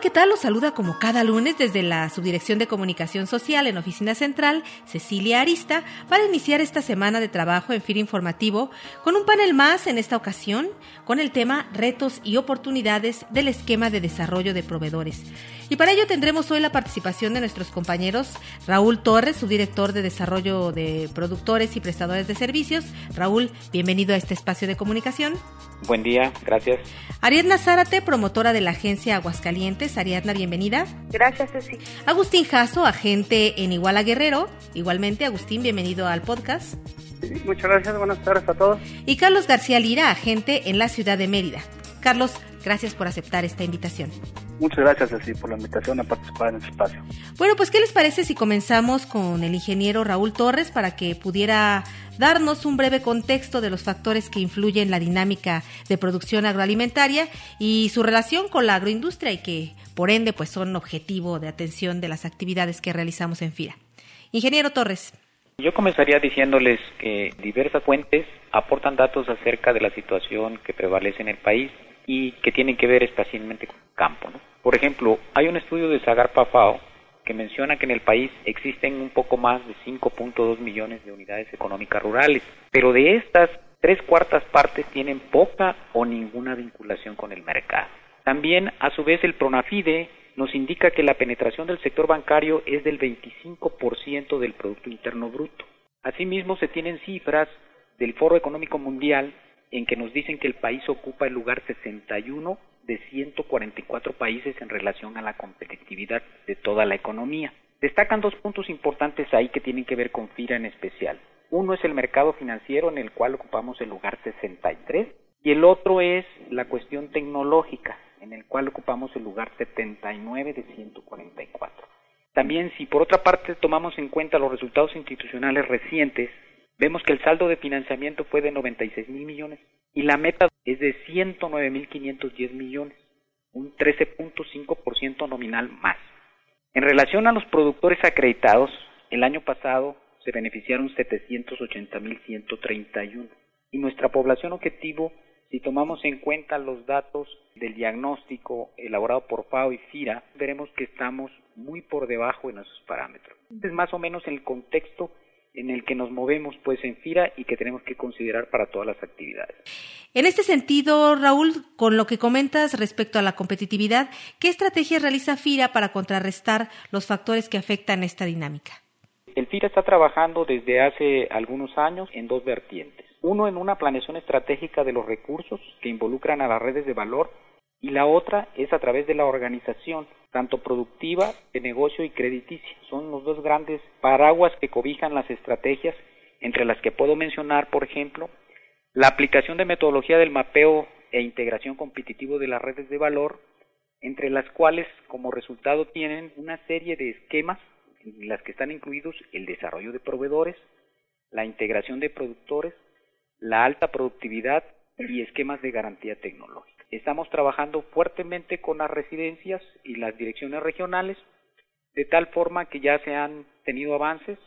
¿Qué tal? Los saluda como cada lunes desde la Subdirección de Comunicación Social en Oficina Central, Cecilia Arista, para iniciar esta semana de trabajo en FIR Informativo con un panel más en esta ocasión con el tema Retos y oportunidades del esquema de desarrollo de proveedores. Y para ello tendremos hoy la participación de nuestros compañeros Raúl Torres, subdirector de Desarrollo de Productores y Prestadores de Servicios. Raúl, bienvenido a este espacio de comunicación. Buen día, gracias. Ariadna Zárate, promotora de la agencia Aguascalientes. Ariadna, bienvenida. Gracias, Ceci. Agustín Jasso, agente en Iguala Guerrero. Igualmente, Agustín, bienvenido al podcast. muchas gracias, buenas tardes a todos. Y Carlos García Lira, agente en la ciudad de Mérida. Carlos, gracias por aceptar esta invitación. Muchas gracias, Ceci, por la invitación a participar en este espacio. Bueno, pues, ¿qué les parece si comenzamos con el ingeniero Raúl Torres para que pudiera darnos un breve contexto de los factores que influyen en la dinámica de producción agroalimentaria y su relación con la agroindustria y que, por ende, pues son objetivo de atención de las actividades que realizamos en FIRA? Ingeniero Torres. Yo comenzaría diciéndoles que diversas fuentes aportan datos acerca de la situación que prevalece en el país y que tienen que ver especialmente con el campo. Por ejemplo, hay un estudio de Zagarpa FAO que menciona que en el país existen un poco más de 5.2 millones de unidades económicas rurales, pero de estas, tres cuartas partes tienen poca o ninguna vinculación con el mercado. También, a su vez, el Pronafide nos indica que la penetración del sector bancario es del 25% del Producto Interno Bruto. Asimismo, se tienen cifras del Foro Económico Mundial en que nos dicen que el país ocupa el lugar 61 de 144 países en relación a la competitividad de toda la economía. Destacan dos puntos importantes ahí que tienen que ver con FIRA en especial. Uno es el mercado financiero en el cual ocupamos el lugar 63 y el otro es la cuestión tecnológica en el cual ocupamos el lugar 79 de 144. También si por otra parte tomamos en cuenta los resultados institucionales recientes, vemos que el saldo de financiamiento fue de 96 mil millones y la meta es de 109 mil 510 millones, un 13.5% nominal más. En relación a los productores acreditados, el año pasado se beneficiaron 780 mil 131 y nuestra población objetivo, si tomamos en cuenta los datos del diagnóstico elaborado por FAO y FIRA, veremos que estamos muy por debajo de esos parámetros. Es más o menos el contexto en el que nos movemos pues en FIRA y que tenemos que considerar para todas las actividades. En este sentido, Raúl, con lo que comentas respecto a la competitividad, ¿qué estrategias realiza FIRA para contrarrestar los factores que afectan esta dinámica? El FIRA está trabajando desde hace algunos años en dos vertientes. Uno en una planeación estratégica de los recursos que involucran a las redes de valor y la otra es a través de la organización, tanto productiva, de negocio y crediticia. Son los dos grandes paraguas que cobijan las estrategias, entre las que puedo mencionar, por ejemplo, la aplicación de metodología del mapeo e integración competitivo de las redes de valor, entre las cuales como resultado tienen una serie de esquemas en las que están incluidos el desarrollo de proveedores, la integración de productores, la alta productividad y esquemas de garantía tecnológica. Estamos trabajando fuertemente con las residencias y las direcciones regionales, de tal forma que ya se han tenido avances.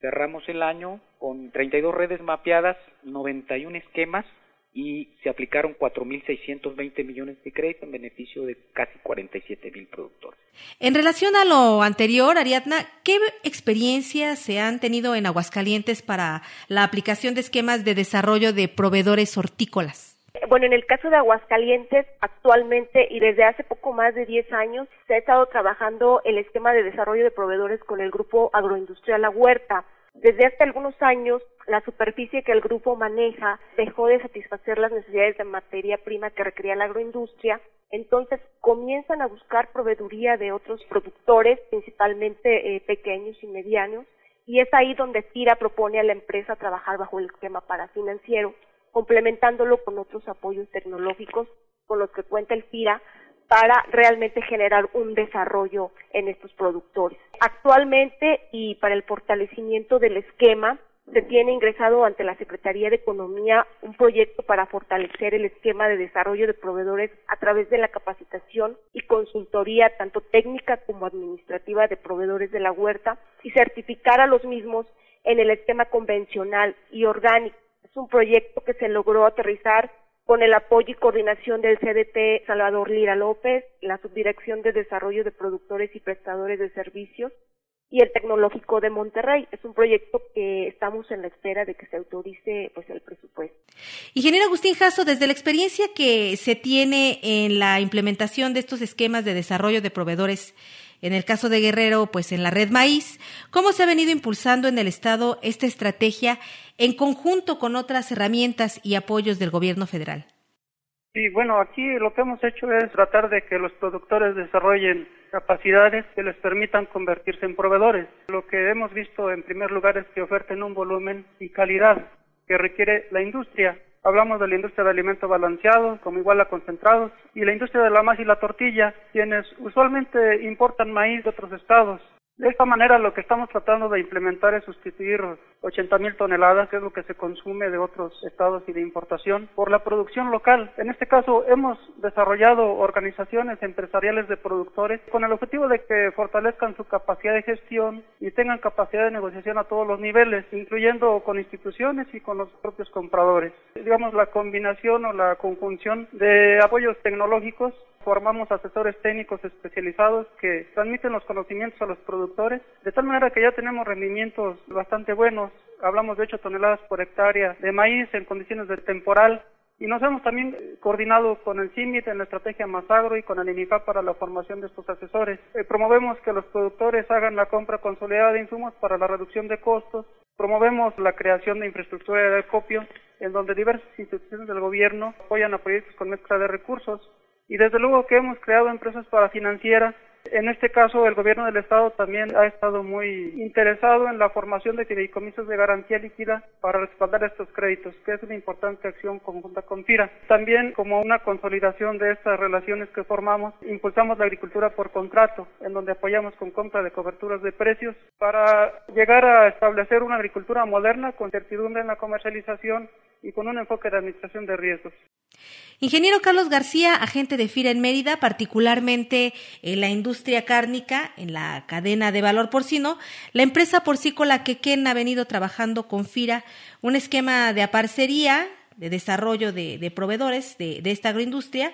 Cerramos el año con 32 redes mapeadas, 91 esquemas y se aplicaron 4.620 millones de crédito en beneficio de casi 47.000 productores. En relación a lo anterior, Ariadna, ¿qué experiencias se han tenido en Aguascalientes para la aplicación de esquemas de desarrollo de proveedores hortícolas? Bueno, en el caso de Aguascalientes, actualmente y desde hace poco más de 10 años, se ha estado trabajando el esquema de desarrollo de proveedores con el grupo agroindustrial La Huerta. Desde hace algunos años, la superficie que el grupo maneja dejó de satisfacer las necesidades de materia prima que requería la agroindustria, entonces comienzan a buscar proveeduría de otros productores, principalmente eh, pequeños y medianos, y es ahí donde FIRA propone a la empresa trabajar bajo el esquema parafinanciero complementándolo con otros apoyos tecnológicos con los que cuenta el FIRA para realmente generar un desarrollo en estos productores. Actualmente y para el fortalecimiento del esquema, se tiene ingresado ante la Secretaría de Economía un proyecto para fortalecer el esquema de desarrollo de proveedores a través de la capacitación y consultoría tanto técnica como administrativa de proveedores de la huerta y certificar a los mismos en el esquema convencional y orgánico. Es un proyecto que se logró aterrizar con el apoyo y coordinación del CDT Salvador Lira López, la Subdirección de Desarrollo de Productores y Prestadores de Servicios y el Tecnológico de Monterrey. Es un proyecto que estamos en la espera de que se autorice pues el presupuesto. Ingeniero Agustín Jasso, desde la experiencia que se tiene en la implementación de estos esquemas de desarrollo de proveedores, en el caso de Guerrero, pues en la red Maíz, ¿cómo se ha venido impulsando en el Estado esta estrategia en conjunto con otras herramientas y apoyos del gobierno federal? Sí, bueno, aquí lo que hemos hecho es tratar de que los productores desarrollen capacidades que les permitan convertirse en proveedores. Lo que hemos visto en primer lugar es que oferten un volumen y calidad que requiere la industria. Hablamos de la industria de alimentos balanceados, como igual a concentrados, y la industria de la masa y la tortilla, quienes usualmente importan maíz de otros estados. De esta manera lo que estamos tratando de implementar es sustituir 80 mil toneladas, que es lo que se consume de otros estados y de importación, por la producción local. En este caso hemos desarrollado organizaciones empresariales de productores con el objetivo de que fortalezcan su capacidad de gestión y tengan capacidad de negociación a todos los niveles, incluyendo con instituciones y con los propios compradores. Digamos la combinación o la conjunción de apoyos tecnológicos formamos asesores técnicos especializados que transmiten los conocimientos a los productores, de tal manera que ya tenemos rendimientos bastante buenos. Hablamos de 8 toneladas por hectárea de maíz en condiciones de temporal y nos hemos también coordinado con el CIMIT en la estrategia Masagro y con el INIFA para la formación de estos asesores. Eh, promovemos que los productores hagan la compra consolidada de insumos para la reducción de costos. Promovemos la creación de infraestructura de acopio en donde diversas instituciones del gobierno apoyan a proyectos con mezcla de recursos y desde luego que hemos creado empresas para financieras. En este caso, el gobierno del Estado también ha estado muy interesado en la formación de fideicomisos de garantía líquida para respaldar estos créditos, que es una importante acción conjunta con FIRA. También, como una consolidación de estas relaciones que formamos, impulsamos la agricultura por contrato, en donde apoyamos con compra de coberturas de precios para llegar a establecer una agricultura moderna con certidumbre en la comercialización y con un enfoque de administración de riesgos. Ingeniero Carlos García, agente de FIRA en Mérida, particularmente en la industria cárnica, en la cadena de valor porcino, la empresa porcícola Quequén ha venido trabajando con FIRA un esquema de aparcería, de desarrollo de, proveedores de, de esta agroindustria,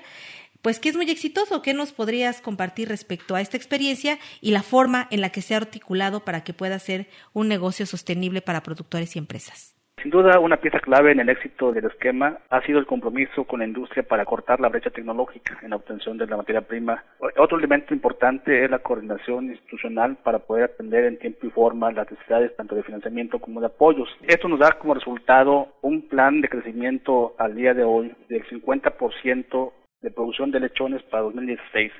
pues que es muy exitoso. ¿Qué nos podrías compartir respecto a esta experiencia y la forma en la que se ha articulado para que pueda ser un negocio sostenible para productores y empresas? Sin duda, una pieza clave en el éxito del esquema ha sido el compromiso con la industria para cortar la brecha tecnológica en la obtención de la materia prima. Otro elemento importante es la coordinación institucional para poder atender en tiempo y forma las necesidades tanto de financiamiento como de apoyos. Esto nos da como resultado un plan de crecimiento al día de hoy del 50% de producción de lechones para 2016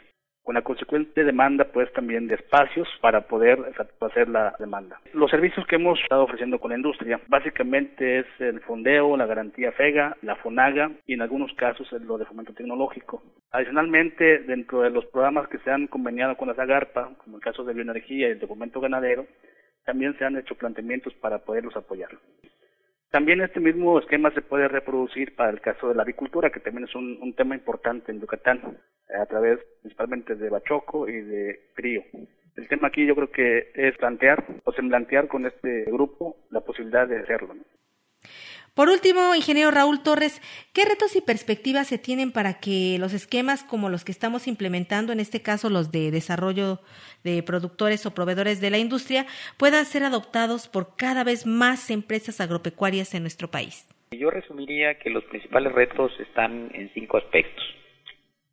con la consecuente demanda pues también de espacios para poder satisfacer la demanda. Los servicios que hemos estado ofreciendo con la industria básicamente es el fondeo, la garantía FEGA, la FONAGA y en algunos casos lo de fomento tecnológico. Adicionalmente, dentro de los programas que se han conveniado con la SAGARPA, como el caso de bioenergía y el documento ganadero, también se han hecho planteamientos para poderlos apoyar. También este mismo esquema se puede reproducir para el caso de la agricultura, que también es un, tema importante en Yucatán, a través principalmente de Bachoco y de Crío. El tema aquí yo creo que es plantear o semblantear con este grupo la posibilidad de hacerlo. Por último, ingeniero Raúl Torres, ¿qué retos y perspectivas se tienen para que los esquemas como los que estamos implementando, en este caso los de desarrollo de productores o proveedores de la industria, puedan ser adoptados por cada vez más empresas agropecuarias en nuestro país? Yo resumiría que los principales retos están en cinco aspectos.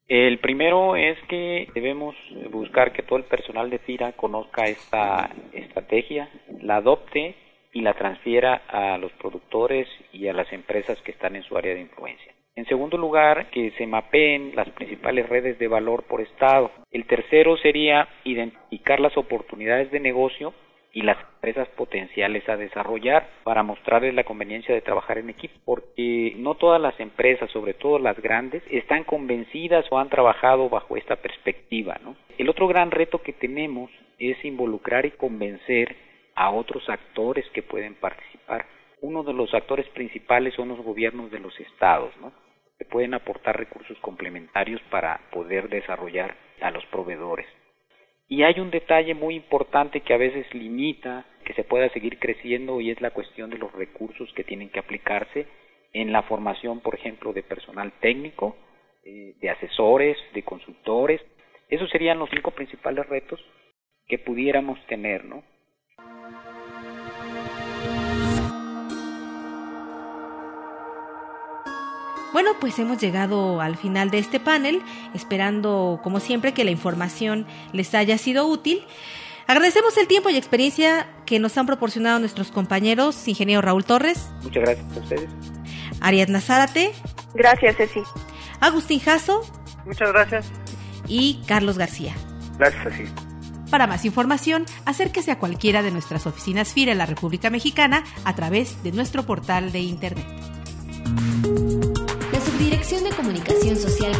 El primero es que debemos buscar que todo el personal de FIRA conozca esta estrategia, la adopte y la transfiera a los productores y a las empresas que están en su área de influencia. En segundo lugar, que se mapeen las principales redes de valor por estado. El tercero sería identificar las oportunidades de negocio y las empresas potenciales a desarrollar para mostrarles la conveniencia de trabajar en equipo, porque no todas las empresas, sobre todo las grandes, están convencidas o han trabajado bajo esta perspectiva. ¿no? El otro gran reto que tenemos es involucrar y convencer a otros actores que pueden participar. Uno de los actores principales son los gobiernos de los estados, ¿no? que pueden aportar recursos complementarios para poder desarrollar a los proveedores. Y hay un detalle muy importante que a veces limita que se pueda seguir creciendo y es la cuestión de los recursos que tienen que aplicarse en la formación, por ejemplo, de personal técnico, eh, de asesores, de consultores. Esos serían los cinco principales retos que pudiéramos tener, ¿no? Bueno, pues hemos llegado al final de este panel, esperando, como siempre, que la información les haya sido útil. Agradecemos el tiempo y experiencia que nos han proporcionado nuestros compañeros, ingeniero Raúl Torres. Muchas gracias a ustedes. Ariadna Zárate. Gracias, Ceci. Agustín Jasso. Muchas gracias. Y Carlos García. Gracias, Ceci. Para más información, acérquese a cualquiera de nuestras oficinas FIRA en la República Mexicana a través de nuestro portal de Internet. La Subdirección de Comunicación Social